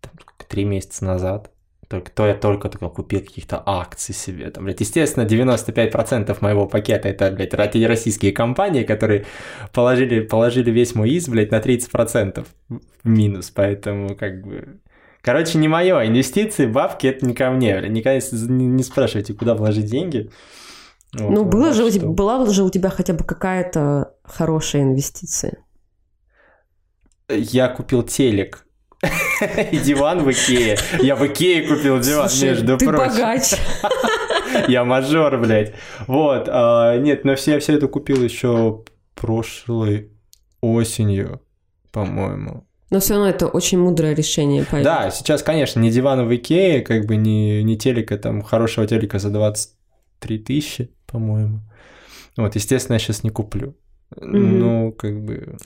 там, три месяца назад. Только, то я только только купил каких-то акций себе. Там, блядь, естественно, 95% моего пакета это, блядь, российские компании, которые положили, положили весь мой из, блядь, на 30% в минус. Поэтому, как бы... Короче, не мое. Инвестиции, бабки, это не ко мне. Блядь. Никогда не, спрашивайте, куда вложить деньги. Вот, ну, было же, у тебя, была же у тебя хотя бы какая-то хорошая инвестиция. Я купил телек и диван в Икее. Я в Икее купил диван, Слушай, между ты прочим. богач. Я мажор, блядь. Вот. А, нет, но все, все это купил еще прошлой осенью, по-моему. Но все равно это очень мудрое решение. Поэтому. Да, сейчас, конечно, не диван в Икее, как бы не, не телека, там, хорошего телека за 23 тысячи, по-моему. Вот, естественно, я сейчас не куплю. Mm-hmm. Ну, как бы...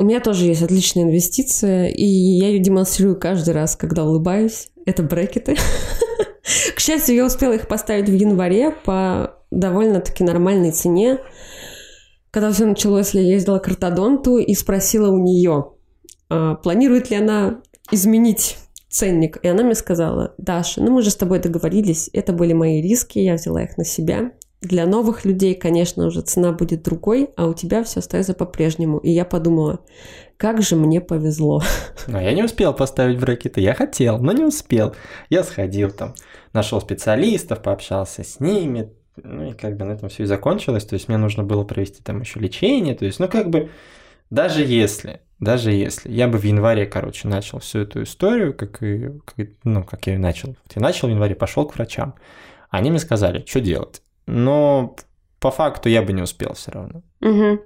У меня тоже есть отличная инвестиция, и я ее демонстрирую каждый раз, когда улыбаюсь. Это брекеты. К счастью, я успела их поставить в январе по довольно-таки нормальной цене. Когда все началось, я ездила к ортодонту и спросила у нее, а, планирует ли она изменить ценник. И она мне сказала, Даша, ну мы же с тобой договорились, это были мои риски, я взяла их на себя. Для новых людей, конечно, уже цена будет другой, а у тебя все остается по-прежнему. И я подумала, как же мне повезло. Но я не успел поставить брекеты, я хотел, но не успел. Я сходил там, нашел специалистов, пообщался с ними, ну и как бы на этом все и закончилось. То есть мне нужно было провести там еще лечение. То есть, ну как бы, даже если, даже если я бы в январе, короче, начал всю эту историю, как и, как, ну, как я и начал. Я начал в январе, пошел к врачам. Они мне сказали, что делать но по факту я бы не успел все равно. Угу.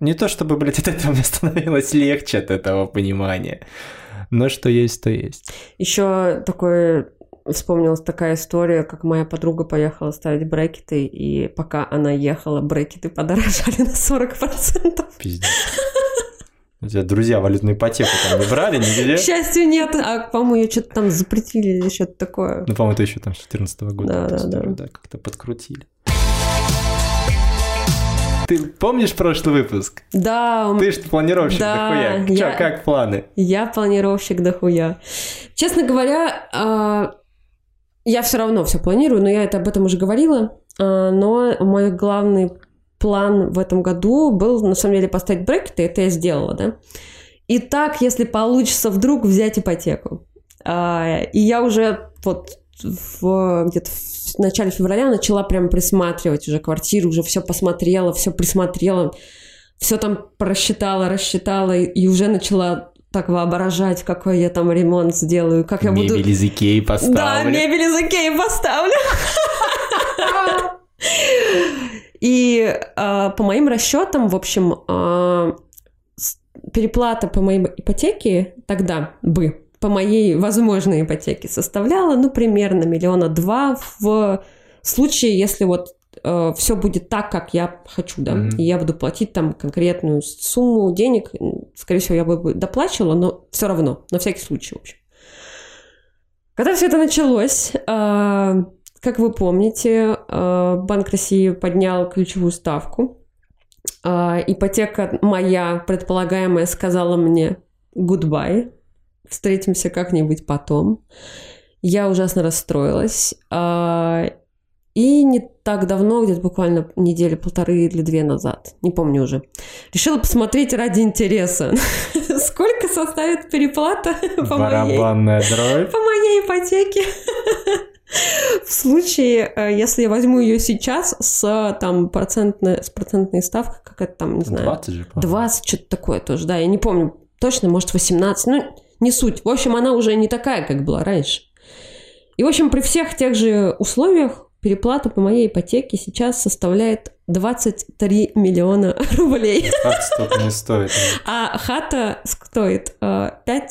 Не то чтобы, блядь, от этого мне становилось легче от этого понимания, но что есть, то есть. Еще такое вспомнилась такая история, как моя подруга поехала ставить брекеты, и пока она ехала, брекеты подорожали на 40%. Пиздец. У тебя друзья валютную ипотеку там не брали нигде? К счастью, нет. А, по-моему, ее что-то там запретили или что-то такое. Ну, по-моему, это еще там с 2014 года. Да, да, да. да. Как-то подкрутили. Ты помнишь прошлый выпуск? Да. Ты что планировщик да, дохуя. Я... Чё, как планы? Я планировщик дохуя. Честно говоря, а, я все равно все планирую, но я это об этом уже говорила. А, но мой главный план в этом году был, на самом деле, поставить брекеты, это я сделала, да. И так, если получится вдруг взять ипотеку. А, и я уже вот в, где-то в начале февраля начала прям присматривать уже квартиру, уже все посмотрела, все присмотрела, все там просчитала, рассчитала, и, и уже начала так воображать, какой я там ремонт сделаю, как я мебель буду... Мебель из Икеи поставлю. Да, мебель из Икеи поставлю. И э, по моим расчетам, в общем, э, переплата по моей ипотеке тогда бы по моей возможной ипотеке составляла, ну, примерно миллиона два в случае, если вот э, все будет так, как я хочу, да, mm-hmm. и я буду платить там конкретную сумму денег, скорее всего, я бы доплачивала, но все равно, на всякий случай, в общем. Когда все это началось, э, как вы помните, э, Банк России поднял ключевую ставку. Э, ипотека моя, предполагаемая, сказала мне goodbye, встретимся как-нибудь потом. Я ужасно расстроилась. Э, и не так давно, где-то буквально недели полторы или две назад, не помню уже, решила посмотреть ради интереса, сколько составит переплата по моей, по моей ипотеке. В случае, э, если я возьму ее сейчас с там процентной, с процентной ставкой, как это там, не знаю. 20 же, 20, что-то такое тоже, да, я не помню точно, может 18, ну, не суть. В общем, она уже не такая, как была раньше. И, в общем, при всех тех же условиях переплата по моей ипотеке сейчас составляет 23 миллиона рублей. Как столько не стоит. А хата стоит 5 э,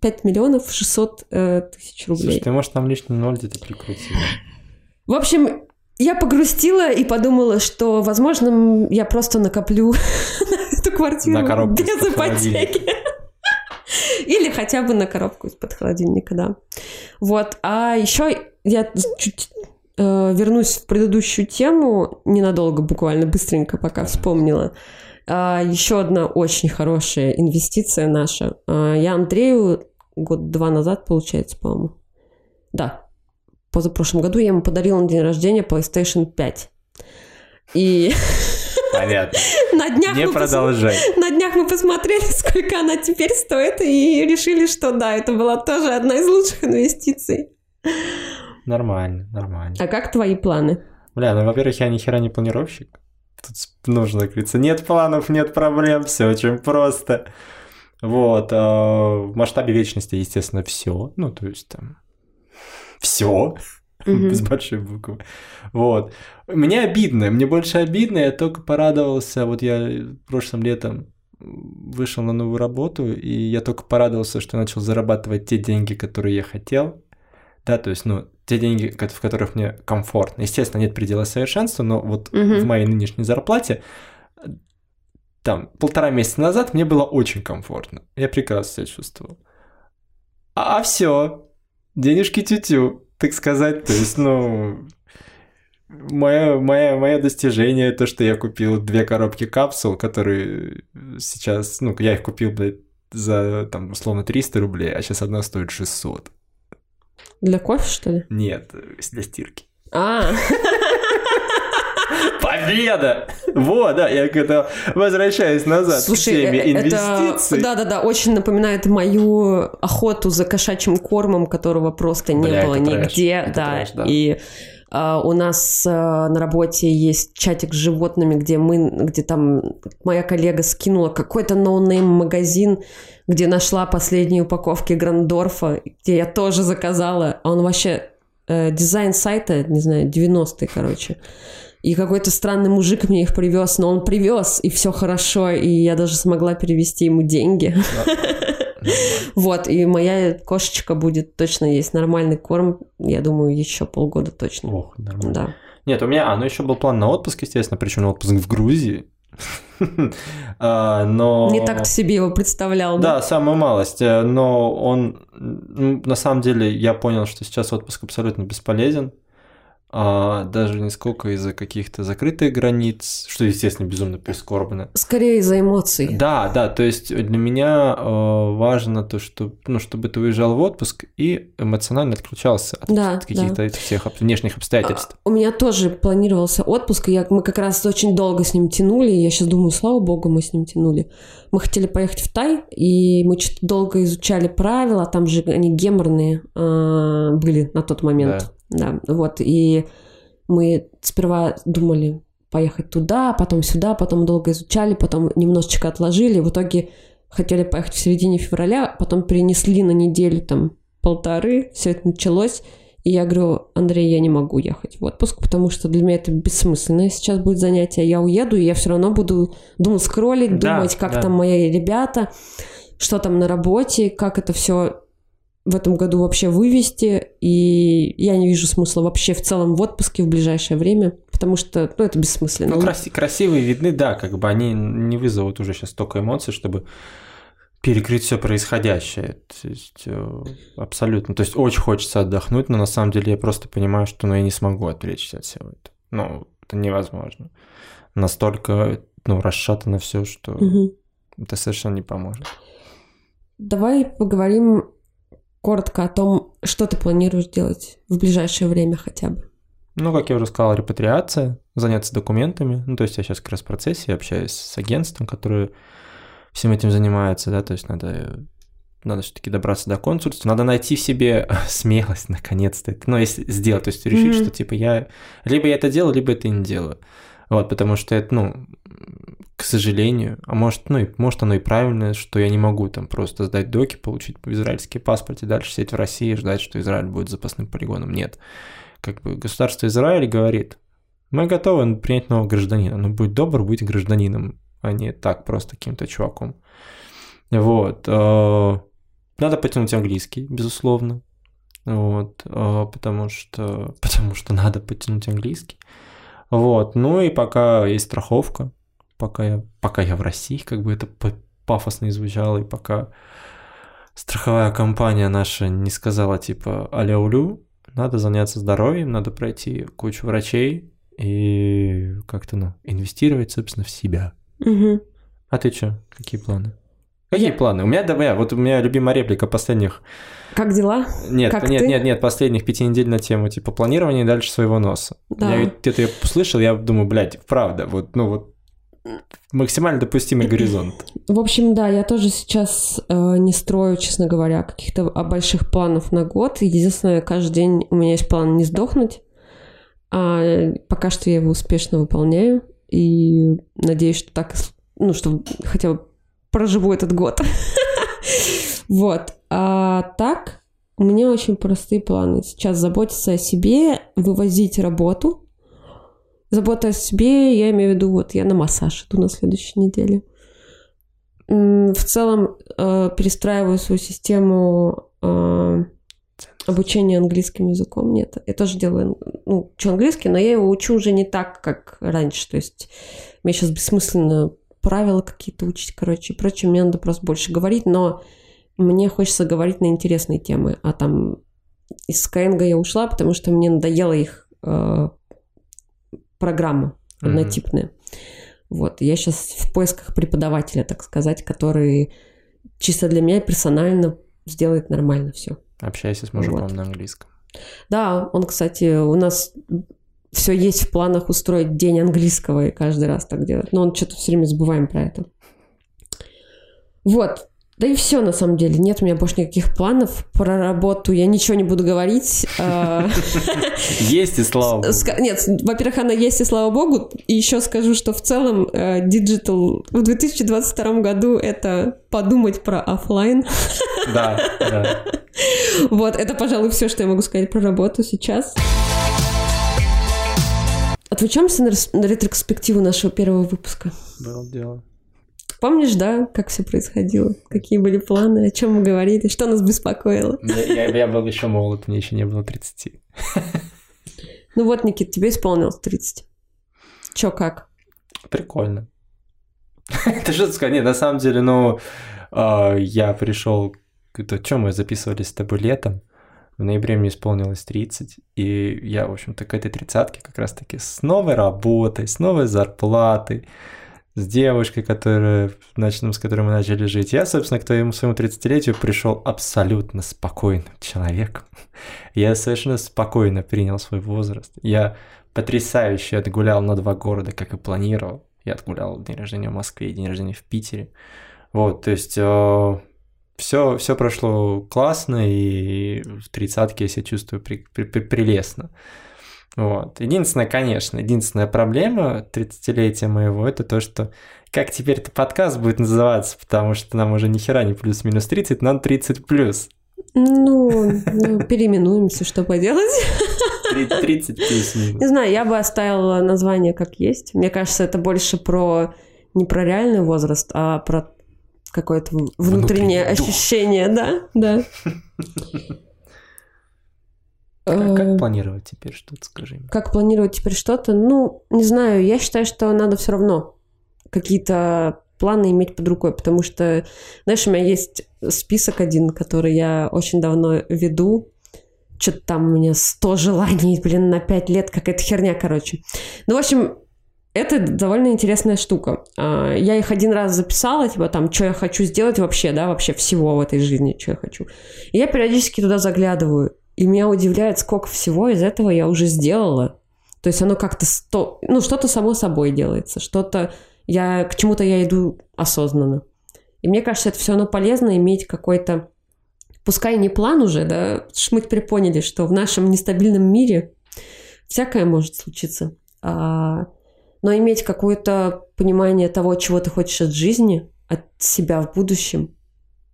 5 миллионов 600 э, тысяч рублей. Слушай, ты, может, там лишний ноль где-то прикрутил? В общем, я погрустила и подумала, что, возможно, я просто накоплю на эту квартиру на без ипотеки. Или хотя бы на коробку из-под холодильника, да. Вот. А еще я чуть э, вернусь в предыдущую тему, ненадолго, буквально, быстренько, пока вспомнила. А, еще одна очень хорошая инвестиция наша. А, я Андрею год-два назад, получается, по-моему. Да, позапрошлом году я ему подарила на день рождения PlayStation 5. И Понятно. на днях, Не мы пос- продолжай. на днях мы посмотрели, сколько она теперь стоит, и решили, что да, это была тоже одна из лучших инвестиций. Нормально, нормально. А как твои планы? Бля, ну, во-первых, я ни хера не планировщик. Тут нужно, как говорится, нет планов, нет проблем, все очень просто. Вот, а, в масштабе вечности, естественно, все. Ну, то есть там все Мгм. с большой буквы. Вот. Мне обидно, мне больше обидно, я только порадовался, вот я прошлым летом вышел на новую работу, и я только порадовался, что начал зарабатывать те деньги, которые я хотел. Да, то есть, ну, те деньги, в которых мне комфортно. Естественно, нет предела совершенства, но вот Мгм. в моей нынешней зарплате там полтора месяца назад мне было очень комфортно. Я прекрасно себя чувствовал. А, все, денежки тютю, так сказать. То есть, ну, мое, мое, мое достижение, то, что я купил две коробки капсул, которые сейчас, ну, я их купил, блядь, за, там, условно, 300 рублей, а сейчас одна стоит 600. Для кофе, что ли? Нет, для стирки. А, Победа! Вот, да, я когда возвращаюсь назад слушай, к теме э, инвестиций. Да-да-да, очень напоминает мою охоту за кошачьим кормом, которого просто не Бля, было трэш, нигде. это да, трэш, да. и у нас а, на работе есть чатик с животными, где мы, где там моя коллега скинула какой-то no-name магазин, где нашла последние упаковки Грандорфа, где я тоже заказала. А Он вообще э, дизайн сайта, не знаю, 90-й, короче. И какой-то странный мужик мне их привез, но он привез, и все хорошо, и я даже смогла перевести ему деньги. Вот, и моя кошечка будет точно есть нормальный корм, я думаю, еще полгода точно. Ох, нормально. Да. Нет, у меня, а, ну еще был план на отпуск, естественно, причем на отпуск в Грузии. А, Но... Не так себе его представлял, да? Да, самую малость. э, Но он, на самом деле, я понял, что сейчас отпуск абсолютно бесполезен. А, Даже не сколько из-за каких-то закрытых границ, что, естественно, безумно прискорбно. Скорее из-за эмоций. Да, да, то есть для меня э, важно то, что, ну, чтобы ты уезжал в отпуск и эмоционально отключался от, Да, каких-то этих всех внешних обстоятельств. А, У меня тоже планировался отпуск, и я, мы как раз очень долго с ним тянули, и я сейчас думаю, слава богу, мы с ним тянули. Мы хотели поехать в Тай, и мы что-то долго изучали правила, там же они геморные а, были на тот момент. Да. Вот, и мы сперва думали поехать туда, потом сюда, потом долго изучали, потом немножечко отложили, в итоге хотели поехать в середине февраля, потом перенесли на неделю там полторы, все это началось, и я говорю, Андрей, я не могу ехать в отпуск, потому что для меня это бессмысленное сейчас будет занятие. Я уеду, и я все равно буду думать, скроллить, Да, думать, как да. там мои ребята, что там на работе, как это все в этом году вообще вывести. И я не вижу смысла вообще в целом в отпуске в ближайшее время, потому что ну, это бессмысленно. Ну, краси- красивые видны, да, как бы они не вызовут уже сейчас столько эмоций, чтобы перекрыть все происходящее. То есть, э, абсолютно. То есть, очень хочется отдохнуть, но на самом деле я просто понимаю, что ну, я не смогу отвлечься от всего этого. Ну, это невозможно. Настолько ну, расшатано все, что Мгм. это совершенно не поможет. Давай поговорим коротко о том, что ты планируешь делать в ближайшее время хотя бы. Ну, как я уже сказал, репатриация, заняться документами. Ну, то есть я сейчас как раз в процессе, я общаюсь с агентством, которое всем этим занимается, да, то есть надо, надо все-таки добраться до консульства, надо найти в себе смелость, наконец-то, ну, если сделать, то есть решить, Мгм. что, типа, я либо я это делаю, либо это не делаю. Вот, потому что это, ну, к сожалению, а может, ну, и, может оно и правильно, что я не могу там просто сдать доки, получить израильский паспорт и дальше сидеть в России и ждать, что Израиль будет запасным полигоном. Нет. Как бы государство Израиль говорит, мы готовы принять нового гражданина, но будь добр, будь гражданином, а не так просто каким-то чуваком. Вот. э, Надо потянуть английский, безусловно. Вот. э, Потому что, потому что надо потянуть английский. Вот. Ну и пока есть страховка, пока я, пока я в России, как бы это пафосно звучало, и пока страховая компания наша не сказала типа аляулю, надо заняться здоровьем, надо пройти кучу врачей и как-то, ну, инвестировать, собственно, в себя. Мгм. А ты что? Какие планы? Какие Я- планы? У меня, да, вот у меня любимая реплика последних... Как дела? Нет, Как нет, ты? нет, нет, последних пяти недель на тему, типа, планирования дальше своего носа. Да. Я где-то ее услышал, я думаю, блядь, правда, вот, ну вот, максимально допустимый горизонт. В общем, да, я тоже сейчас э, не строю, честно говоря, каких-то а, больших планов на год. Единственное, каждый день у меня есть план не сдохнуть. А пока что я его успешно выполняю. И надеюсь, что так, ну, что хотя бы проживу этот год. Вот. А так, у меня очень простые планы. Сейчас заботиться о себе, вывозить работу. Забота о себе, я имею в виду, вот я на массаж иду на следующей неделе. В целом э, перестраиваю свою систему э, обучения английским языком. Нет, я тоже делаю, ну, учу английский, но я его учу уже не так, как раньше. То есть мне сейчас бессмысленно правила какие-то учить, короче, и прочее. Мне надо просто больше говорить, но мне хочется говорить на интересные темы. А там из Skyeng я ушла, потому что мне надоела их э, программа Мгм. однотипная. Вот, я сейчас в поисках преподавателя, так сказать, который чисто для меня персонально сделает нормально все. Общайся с мужиком Вот. на английском. Да, он, кстати, у нас все есть в планах устроить день английского и каждый раз так делать. Но он что-то все время забываем про это. Вот. Да и все, на самом деле. Нет у меня больше никаких планов про работу. Я ничего не буду говорить. А, Есть и слава богу. Нет, во-первых, она есть, и слава богу. И еще скажу, что в целом э, digital в 2022 году это подумать про оффлайн. Да, да. Вот, это, пожалуй, все, что я могу сказать про работу сейчас. Рес- на ретроспективу нашего первого выпуска. Было дело. Помнишь, да, как все происходило? Какие были планы, о чем мы говорили, что нас беспокоило? Я, я- я был еще молод, мне еще не было 30. Ну вот, Никит, тебе исполнилось 30. Чё, как? Прикольно. Это что сказать? Нет, на самом деле, ну, а, я пришел... Это что, мы записывались с тобой летом? В ноябре мне исполнилось 30, и я, в общем-то, к этой тридцатке как раз-таки с новой работой, с новой зарплатой, с девушкой, которая, нач- ну, с которой мы начали жить. Я, собственно, к твоему своему 30-летию пришел абсолютно спокойным человеком. Я совершенно спокойно принял свой возраст. Я потрясающе отгулял на два города, как и планировал. Я отгулял день рождения в Москве и день рождения в Питере. Вот, то есть все, все прошло классно, и в тридцатке я себя чувствую при- при- при- прелестно. Вот. Единственное, конечно, единственная проблема 30-летия моего, это то, что как теперь этот подкаст будет называться, потому что нам уже ни хера не плюс-минус 30, нам 30 плюс. Ну, ну, переименуемся, что поделать. 30 плюс-минус. Не знаю, я бы оставила название как есть. Мне кажется, это больше про не про реальный возраст, а про какое-то внутреннее Внутренний дух. ощущение, да, да. Как, Э, как планировать теперь что-то, скажи мне? Как планировать теперь что-то? Ну, не знаю, я считаю, что надо все равно какие-то планы иметь под рукой, потому что, знаешь, у меня есть список один, который я очень давно веду. Что-то там у меня 100 желаний, блин, на 5 лет, какая-то херня, короче. Ну, в общем, это довольно интересная штука. А, Я их один раз записала, типа там, что я хочу сделать вообще, да, вообще всего в этой жизни, что я хочу. И я периодически туда заглядываю, и меня удивляет, сколько всего из этого я уже сделала. То есть оно как-то, сто... ну, что-то само собой делается, что-то я, к чему-то я иду осознанно. И мне кажется, это все равно полезно иметь какой-то, пускай не план уже, да, мы теперь поняли, что в нашем нестабильном мире всякое может случиться. А, но иметь какое-то понимание того, чего ты хочешь от жизни, от себя в будущем,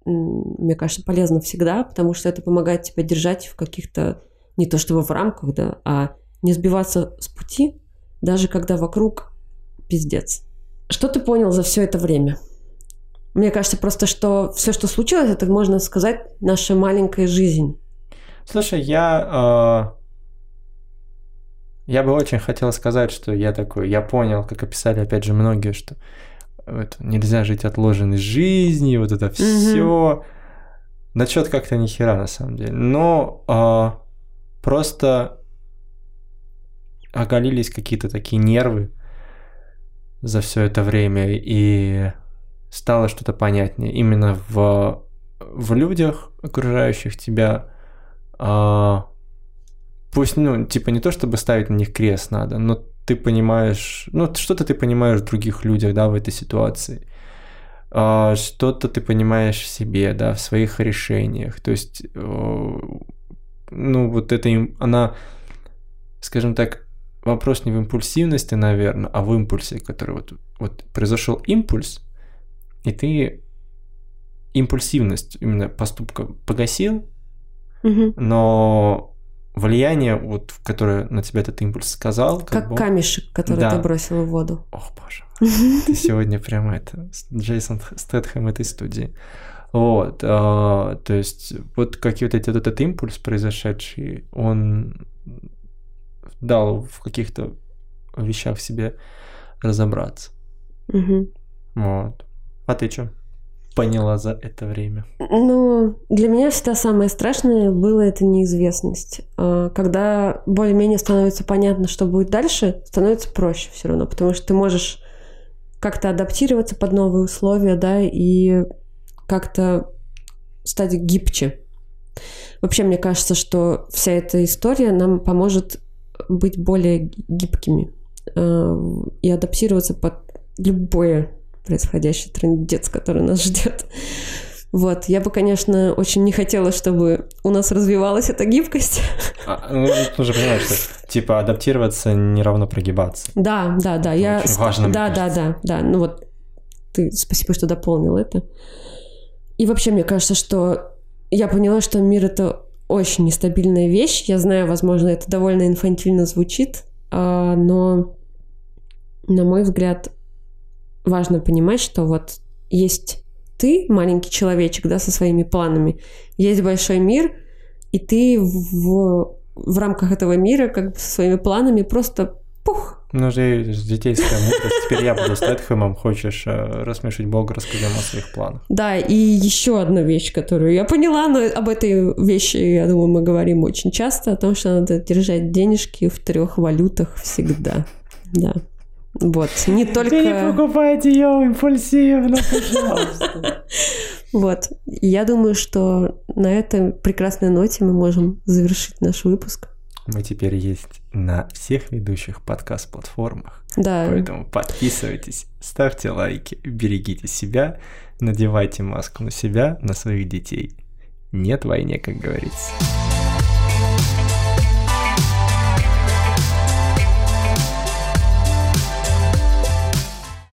мне кажется, полезно всегда, потому что это помогает тебя держать в каких-то, не то чтобы в рамках, да, а не сбиваться с пути, даже когда вокруг пиздец. Что ты понял за все это время? Мне кажется просто, что все, что случилось, это, можно сказать, наша маленькая жизнь. Слушай, я... э, Я бы очень хотел сказать, что я такой, я понял, как описали опять же многие, что это, нельзя жить отложенной жизнью, вот это все. Да что-то как-то ни хера на самом деле. Но а, просто оголились какие-то такие нервы за все это время, и стало что-то понятнее именно в, в людях, окружающих тебя. А, пусть, ну, типа не то, чтобы ставить на них крест надо, но ты понимаешь, ну, что-то ты понимаешь в других людях, да, в этой ситуации. А, что-то ты понимаешь в себе, да, в своих решениях. То есть, э, ну, вот это им, она, скажем так, вопрос не в импульсивности, наверное, а в импульсе, который вот, вот произошел импульс, и ты импульсивность именно поступка погасил, Мгм. но влияние, вот, которое на тебя этот импульс сказал, как, Как бы... камешек, который Да. ты бросил в воду. Ох, боже. Ты сегодня прямо это, Джейсон Стэтхэм этой студии. Вот, а, то есть вот какие вот эти, вот этот импульс произошедший, он дал в каких-то вещах в себе разобраться. Мгм. Вот. А ты что поняла за это время? Ну, для меня всегда самое страшное было это неизвестность. А, Когда более-менее становится понятно, что будет дальше, становится проще все равно, потому что ты можешь как-то адаптироваться под новые условия, да, и как-то стать гибче. Вообще, мне кажется, что вся эта история нам поможет быть более гибкими э, и адаптироваться под любое происходящий трендец, который нас ждет. Вот, я бы, конечно, очень не хотела, чтобы у нас развивалась эта гибкость. А, ну, ты уже понимаешь, что типа адаптироваться не равно прогибаться. Да, да, да, Это я... очень важно, да, да, да, да, ну вот ты, спасибо, что дополнил это. И вообще, мне кажется, что я поняла, что мир — это очень нестабильная вещь. Я знаю, возможно, это довольно инфантильно звучит, а, но, на мой взгляд, важно понимать, что вот есть ты, маленький человечек, да, со своими планами, есть большой мир, и ты в, в рамках этого мира как бы со своими планами просто пух, Ну, же житейская мудрость. Теперь я буду Стэтхэмом. Хочешь э, рассмешить Бога, расскажи о своих планах. Да, и еще одна вещь, которую я поняла, но об этой вещи, я думаю, мы говорим очень часто, о том, что надо держать денежки в трех валютах всегда. Да. Вот, не только... покупайте ее импульсивно, пожалуйста. Вот. Я думаю, что на этой прекрасной ноте мы можем завершить наш выпуск. Мы теперь есть на всех ведущих подкаст-платформах. Да, Поэтому подписывайтесь, ставьте лайки, берегите себя, надевайте маску на себя, на своих детей. Нет войне, как говорится.